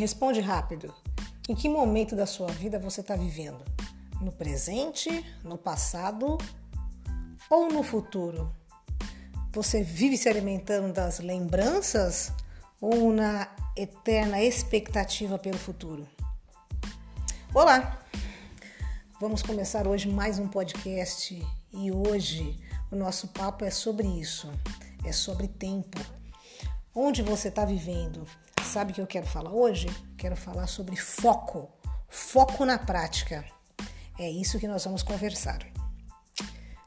responde rápido. Em que momento da sua vida você está vivendo? No presente, no passado ou no futuro? Você vive se alimentando das lembranças ou na eterna expectativa pelo futuro? Olá! Vamos começar hoje mais um podcast e hoje o nosso papo é sobre isso, é sobre tempo. Onde você está vivendo? Sabe o que eu quero falar hoje? Quero falar sobre foco, foco na prática. É isso que nós vamos conversar.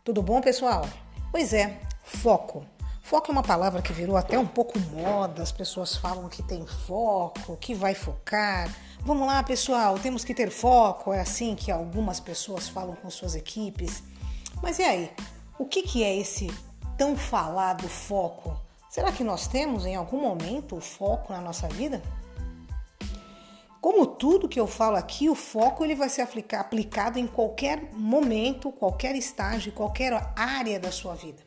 Tudo bom, pessoal? Pois é, foco. Foco é uma palavra que virou até um pouco moda, as pessoas falam que tem foco, que vai focar. Vamos lá, pessoal, temos que ter foco. É assim que algumas pessoas falam com suas equipes. Mas e aí? O que, que é esse tão falado foco? Será que nós temos em algum momento o foco na nossa vida? Como tudo que eu falo aqui, o foco ele vai ser aplicado em qualquer momento, qualquer estágio, qualquer área da sua vida.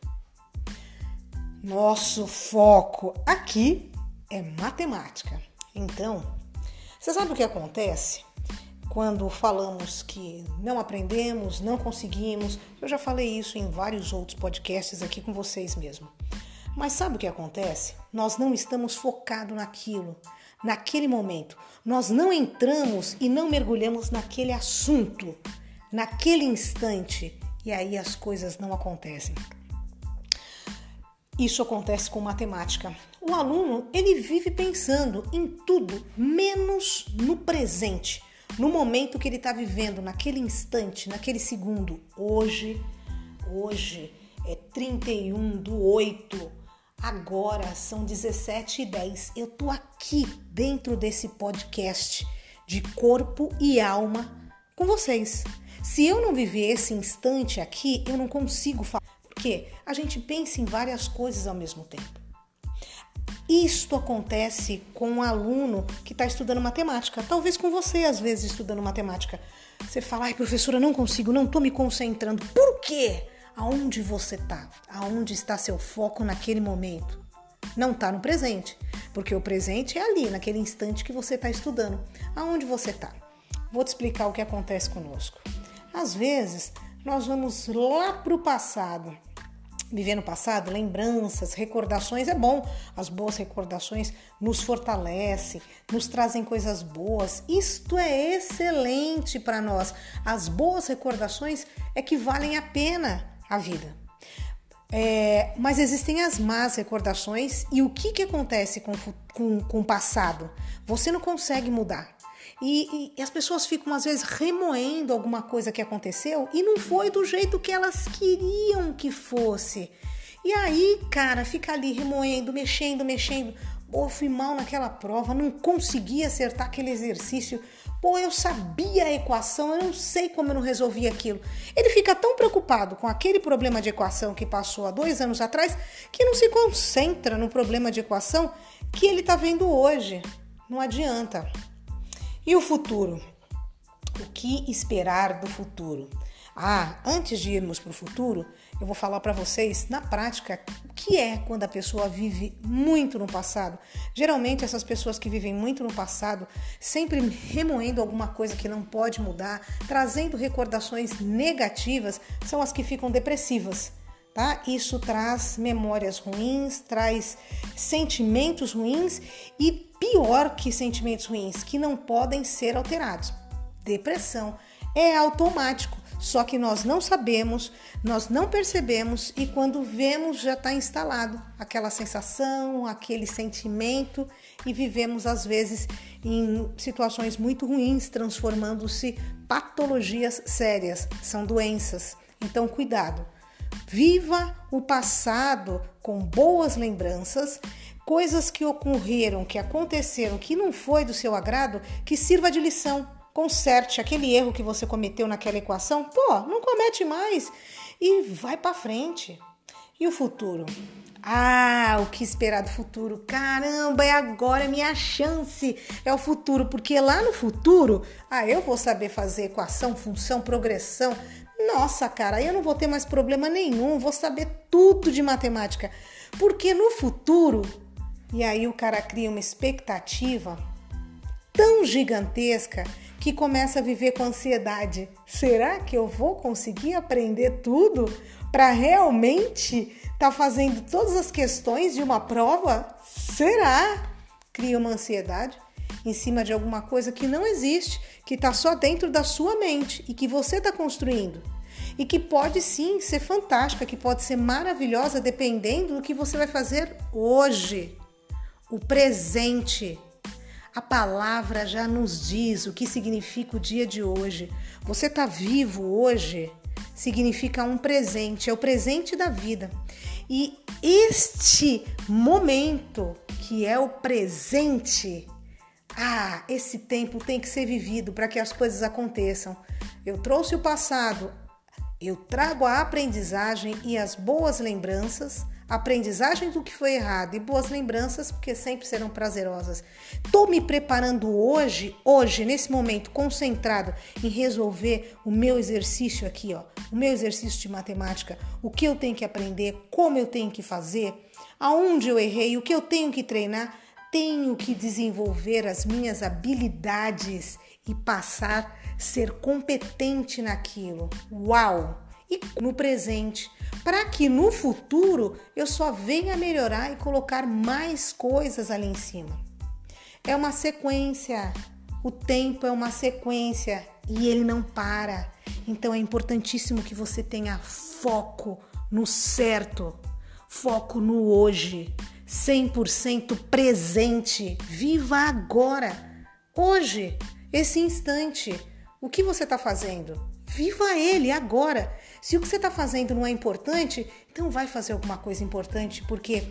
Nosso foco aqui é matemática. Então, você sabe o que acontece quando falamos que não aprendemos, não conseguimos? Eu já falei isso em vários outros podcasts aqui com vocês mesmo. Mas sabe o que acontece? Nós não estamos focados naquilo, naquele momento. Nós não entramos e não mergulhamos naquele assunto, naquele instante, e aí as coisas não acontecem. Isso acontece com matemática. O aluno, ele vive pensando em tudo menos no presente, no momento que ele está vivendo, naquele instante, naquele segundo. Hoje, hoje é 31 do 8 Agora são 17 e 10. Eu tô aqui dentro desse podcast de corpo e alma com vocês. Se eu não viver esse instante aqui, eu não consigo falar. Porque a gente pensa em várias coisas ao mesmo tempo. Isto acontece com um aluno que está estudando matemática. Talvez com você, às vezes, estudando matemática. Você fala, ai, professora, não consigo, não estou me concentrando. Por quê? Aonde você está, aonde está seu foco naquele momento. Não está no presente, porque o presente é ali, naquele instante que você está estudando. Aonde você está? Vou te explicar o que acontece conosco. Às vezes, nós vamos lá para o passado. Viver no passado, lembranças, recordações é bom. As boas recordações nos fortalecem, nos trazem coisas boas. Isto é excelente para nós. As boas recordações é que valem a pena a vida. É, mas existem as más recordações e o que, que acontece com, com, com o passado? Você não consegue mudar. E, e, as pessoas ficam às vezes remoendo alguma coisa que aconteceu e não foi do jeito que elas queriam que fosse. E aí, cara, fica ali remoendo, mexendo, mexendo. Pô, fui mal naquela prova, não consegui acertar aquele exercício. Pô, eu sabia a equação, eu não sei como eu não resolvi aquilo. Ele fica tão preocupado com aquele problema de equação que passou há dois anos atrás que não se concentra no problema de equação que ele está vendo hoje. Não adianta. E o futuro? O que esperar do futuro? Ah, antes de irmos para o futuro, eu vou falar para vocês na prática o que é quando a pessoa vive muito no passado. Geralmente, essas pessoas que vivem muito no passado, sempre remoendo alguma coisa que não pode mudar, trazendo recordações negativas, são as que ficam depressivas. Tá? Isso traz memórias ruins, traz sentimentos ruins e pior que sentimentos ruins, que não podem ser alterados. Depressão é automático. Só que nós não sabemos, nós não percebemos e quando vemos já está instalado aquela sensação, aquele sentimento e vivemos às vezes em situações muito ruins, transformando-se patologias sérias, são doenças. Então, cuidado. Viva o passado com boas lembranças, coisas que ocorreram, que aconteceram, que não foi do seu agrado, que sirva de lição conserte aquele erro que você cometeu naquela equação, pô, não comete mais e vai para frente. E o futuro? Ah, o que esperar do futuro? Caramba, é agora é minha chance. É o futuro, porque lá no futuro, ah, eu vou saber fazer equação, função, progressão. Nossa, cara, eu não vou ter mais problema nenhum, vou saber tudo de matemática. Porque no futuro, e aí o cara cria uma expectativa tão gigantesca que começa a viver com ansiedade. Será que eu vou conseguir aprender tudo para realmente estar tá fazendo todas as questões de uma prova? Será? Cria uma ansiedade em cima de alguma coisa que não existe, que está só dentro da sua mente e que você está construindo. E que pode sim ser fantástica, que pode ser maravilhosa dependendo do que você vai fazer hoje. O presente. A palavra já nos diz o que significa o dia de hoje. Você está vivo hoje significa um presente, é o presente da vida. E este momento, que é o presente, ah, esse tempo tem que ser vivido para que as coisas aconteçam. Eu trouxe o passado, eu trago a aprendizagem e as boas lembranças aprendizagem do que foi errado e boas lembranças, porque sempre serão prazerosas. Estou me preparando hoje, hoje, nesse momento, concentrado em resolver o meu exercício aqui, ó, o meu exercício de matemática, o que eu tenho que aprender, como eu tenho que fazer, aonde eu errei, o que eu tenho que treinar. Tenho que desenvolver as minhas habilidades e passar a ser competente naquilo. Uau! E no presente para que no futuro eu só venha melhorar e colocar mais coisas ali em cima. É uma sequência, o tempo é uma sequência e ele não para. Então é importantíssimo que você tenha foco no certo, foco no hoje, 100% presente. Viva agora, hoje, esse instante. O que você está fazendo? Viva ele agora. Se o que você está fazendo não é importante, então vai fazer alguma coisa importante, porque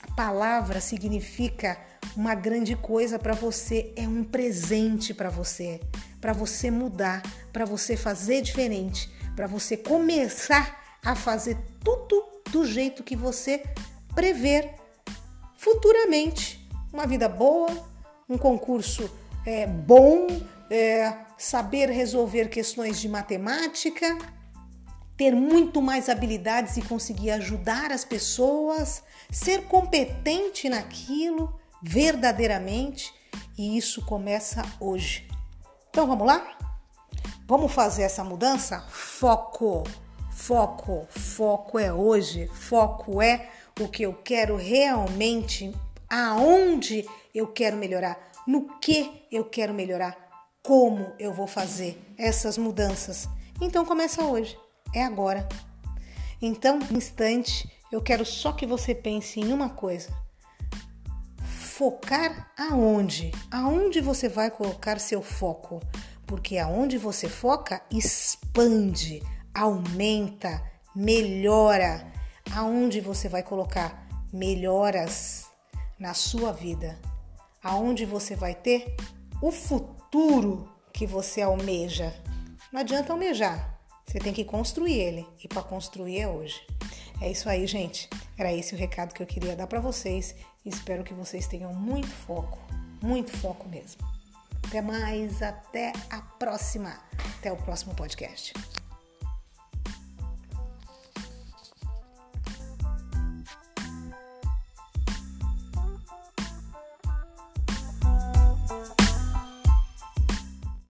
a palavra significa uma grande coisa para você, é um presente para você, para você mudar, para você fazer diferente, para você começar a fazer tudo do jeito que você prever futuramente. Uma vida boa, um concurso é, bom, é, saber resolver questões de matemática, ter muito mais habilidades e conseguir ajudar as pessoas, ser competente naquilo verdadeiramente, e isso começa hoje. Então vamos lá? Vamos fazer essa mudança? Foco, foco, foco é hoje, foco é o que eu quero realmente, aonde eu quero melhorar, no que eu quero melhorar como eu vou fazer essas mudanças. Então começa hoje, é agora. Então, no instante, eu quero só que você pense em uma coisa. Focar aonde? Aonde você vai colocar seu foco? Porque aonde você foca expande, aumenta, melhora. Aonde você vai colocar melhoras na sua vida? Aonde você vai ter o futuro que você almeja. Não adianta almejar, você tem que construir ele e para construir é hoje. É isso aí, gente. Era esse o recado que eu queria dar para vocês. Espero que vocês tenham muito foco, muito foco mesmo. Até mais, até a próxima, até o próximo podcast.